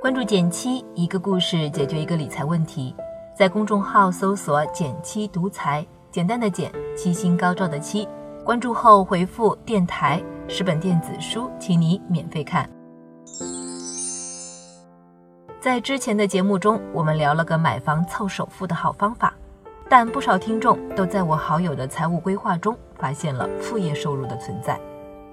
关注减七，一个故事解决一个理财问题。在公众号搜索“减七独裁，简单的减，七星高照的七。关注后回复“电台”十本电子书，请你免费看。在之前的节目中，我们聊了个买房凑首付的好方法，但不少听众都在我好友的财务规划中发现了副业收入的存在，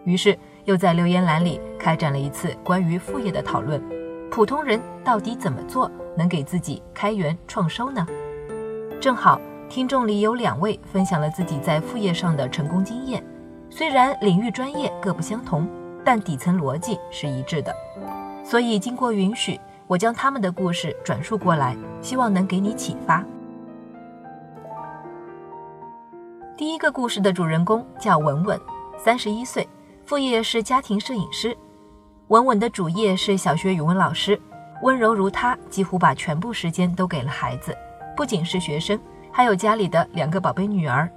于是又在留言栏里开展了一次关于副业的讨论。普通人到底怎么做能给自己开源创收呢？正好听众里有两位分享了自己在副业上的成功经验，虽然领域专业各不相同，但底层逻辑是一致的。所以经过允许，我将他们的故事转述过来，希望能给你启发。第一个故事的主人公叫文文，三十一岁，副业是家庭摄影师。文文的主业是小学语文老师，温柔如她，几乎把全部时间都给了孩子。不仅是学生，还有家里的两个宝贝女儿。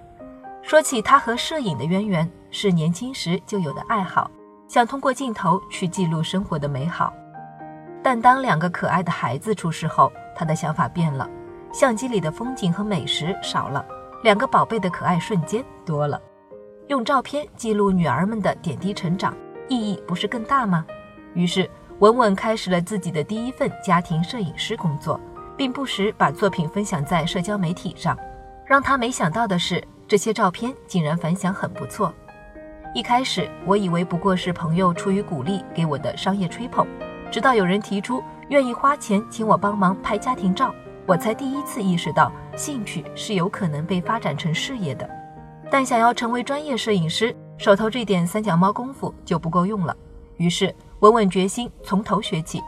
说起她和摄影的渊源，是年轻时就有的爱好，想通过镜头去记录生活的美好。但当两个可爱的孩子出世后，她的想法变了，相机里的风景和美食少了，两个宝贝的可爱瞬间多了。用照片记录女儿们的点滴成长，意义不是更大吗？于是，文文开始了自己的第一份家庭摄影师工作，并不时把作品分享在社交媒体上。让他没想到的是，这些照片竟然反响很不错。一开始，我以为不过是朋友出于鼓励给我的商业吹捧，直到有人提出愿意花钱请我帮忙拍家庭照，我才第一次意识到兴趣是有可能被发展成事业的。但想要成为专业摄影师，手头这点三脚猫功夫就不够用了。于是。稳稳决心从头学起，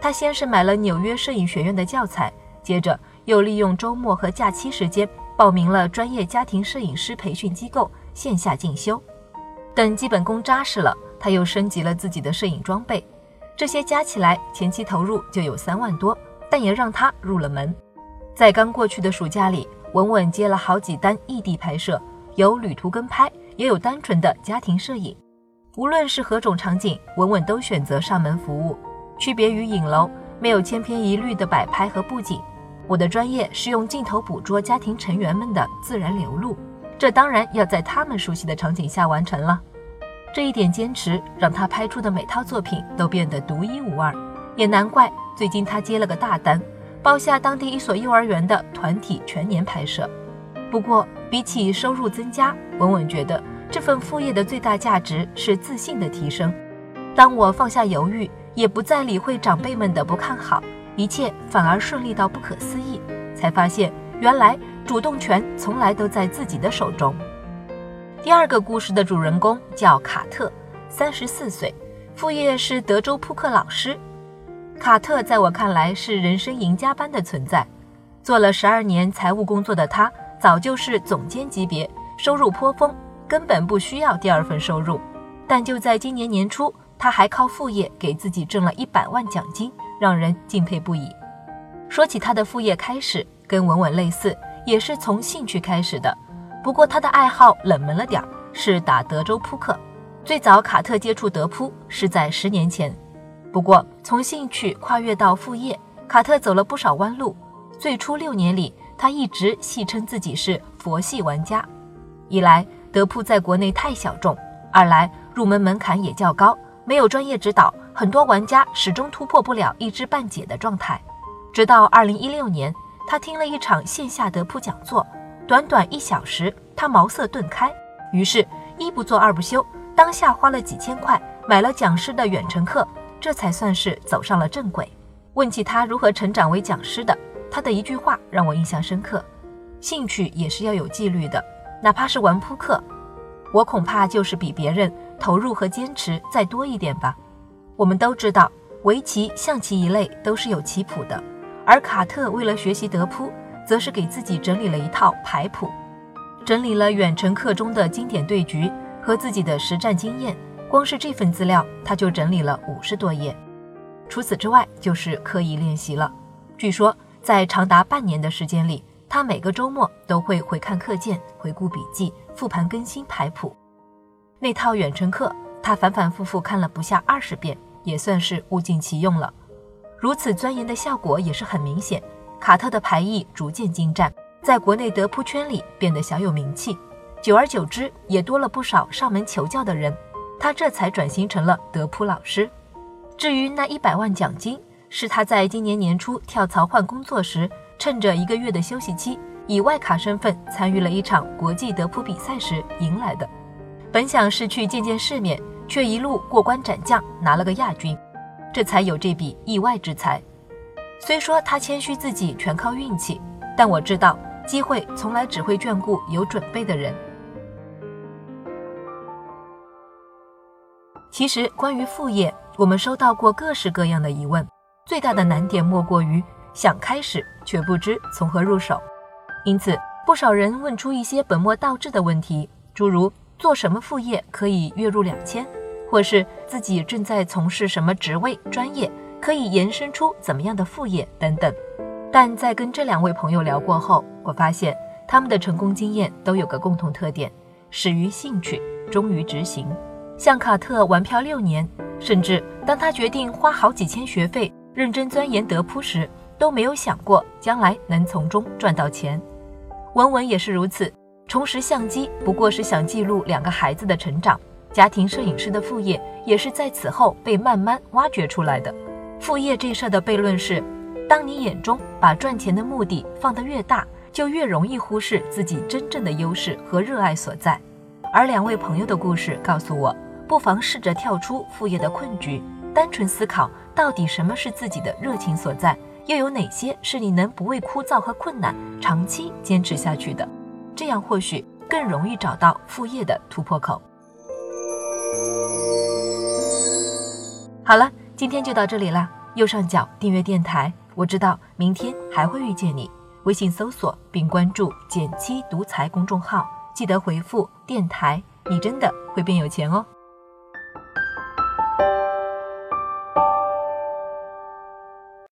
他先是买了纽约摄影学院的教材，接着又利用周末和假期时间报名了专业家庭摄影师培训机构线下进修。等基本功扎实了，他又升级了自己的摄影装备，这些加起来前期投入就有三万多，但也让他入了门。在刚过去的暑假里，稳稳接了好几单异地拍摄，有旅途跟拍，也有单纯的家庭摄影。无论是何种场景，稳稳都选择上门服务。区别于影楼，没有千篇一律的摆拍和布景。我的专业是用镜头捕捉家庭成员们的自然流露，这当然要在他们熟悉的场景下完成了。这一点坚持，让他拍出的每套作品都变得独一无二。也难怪，最近他接了个大单，包下当地一所幼儿园的团体全年拍摄。不过，比起收入增加，稳稳觉得。这份副业的最大价值是自信的提升。当我放下犹豫，也不再理会长辈们的不看好，一切反而顺利到不可思议，才发现原来主动权从来都在自己的手中。第二个故事的主人公叫卡特，三十四岁，副业是德州扑克老师。卡特在我看来是人生赢家般的存在，做了十二年财务工作的他，早就是总监级别，收入颇丰。根本不需要第二份收入，但就在今年年初，他还靠副业给自己挣了一百万奖金，让人敬佩不已。说起他的副业开始，跟稳稳类似，也是从兴趣开始的。不过他的爱好冷门了点儿，是打德州扑克。最早卡特接触德扑是在十年前。不过从兴趣跨越到副业，卡特走了不少弯路。最初六年里，他一直戏称自己是佛系玩家，一来。德扑在国内太小众，二来入门门槛也较高，没有专业指导，很多玩家始终突破不了一知半解的状态。直到二零一六年，他听了一场线下德扑讲座，短短一小时，他茅塞顿开，于是一不做二不休，当下花了几千块买了讲师的远程课，这才算是走上了正轨。问起他如何成长为讲师的，他的一句话让我印象深刻：兴趣也是要有纪律的。哪怕是玩扑克，我恐怕就是比别人投入和坚持再多一点吧。我们都知道，围棋、象棋一类都是有棋谱的，而卡特为了学习德扑，则是给自己整理了一套牌谱，整理了远程课中的经典对局和自己的实战经验。光是这份资料，他就整理了五十多页。除此之外，就是刻意练习了。据说，在长达半年的时间里。他每个周末都会回看课件、回顾笔记、复盘更新排谱。那套远程课，他反反复复看了不下二十遍，也算是物尽其用了。如此钻研的效果也是很明显。卡特的牌艺逐渐精湛，在国内德扑圈里变得小有名气。久而久之，也多了不少上门求教的人。他这才转型成了德扑老师。至于那一百万奖金，是他在今年年初跳槽换工作时，趁着一个月的休息期，以外卡身份参与了一场国际德扑比赛时赢来的。本想是去见见世面，却一路过关斩将，拿了个亚军，这才有这笔意外之财。虽说他谦虚自己全靠运气，但我知道机会从来只会眷顾有准备的人。其实，关于副业，我们收到过各式各样的疑问，最大的难点莫过于想开始却不知从何入手。因此，不少人问出一些本末倒置的问题，诸如做什么副业可以月入两千，或是自己正在从事什么职位、专业，可以延伸出怎么样的副业等等。但在跟这两位朋友聊过后，我发现他们的成功经验都有个共同特点：始于兴趣，终于执行。像卡特玩漂六年，甚至当他决定花好几千学费认真钻研德扑时，都没有想过将来能从中赚到钱。文文也是如此，重拾相机不过是想记录两个孩子的成长，家庭摄影师的副业也是在此后被慢慢挖掘出来的。副业这事儿的悖论是，当你眼中把赚钱的目的放得越大，就越容易忽视自己真正的优势和热爱所在。而两位朋友的故事告诉我。不妨试着跳出副业的困局，单纯思考到底什么是自己的热情所在，又有哪些是你能不畏枯燥和困难长期坚持下去的？这样或许更容易找到副业的突破口。好了，今天就到这里啦。右上角订阅电台，我知道明天还会遇见你。微信搜索并关注“减七独裁”公众号，记得回复“电台”，你真的会变有钱哦。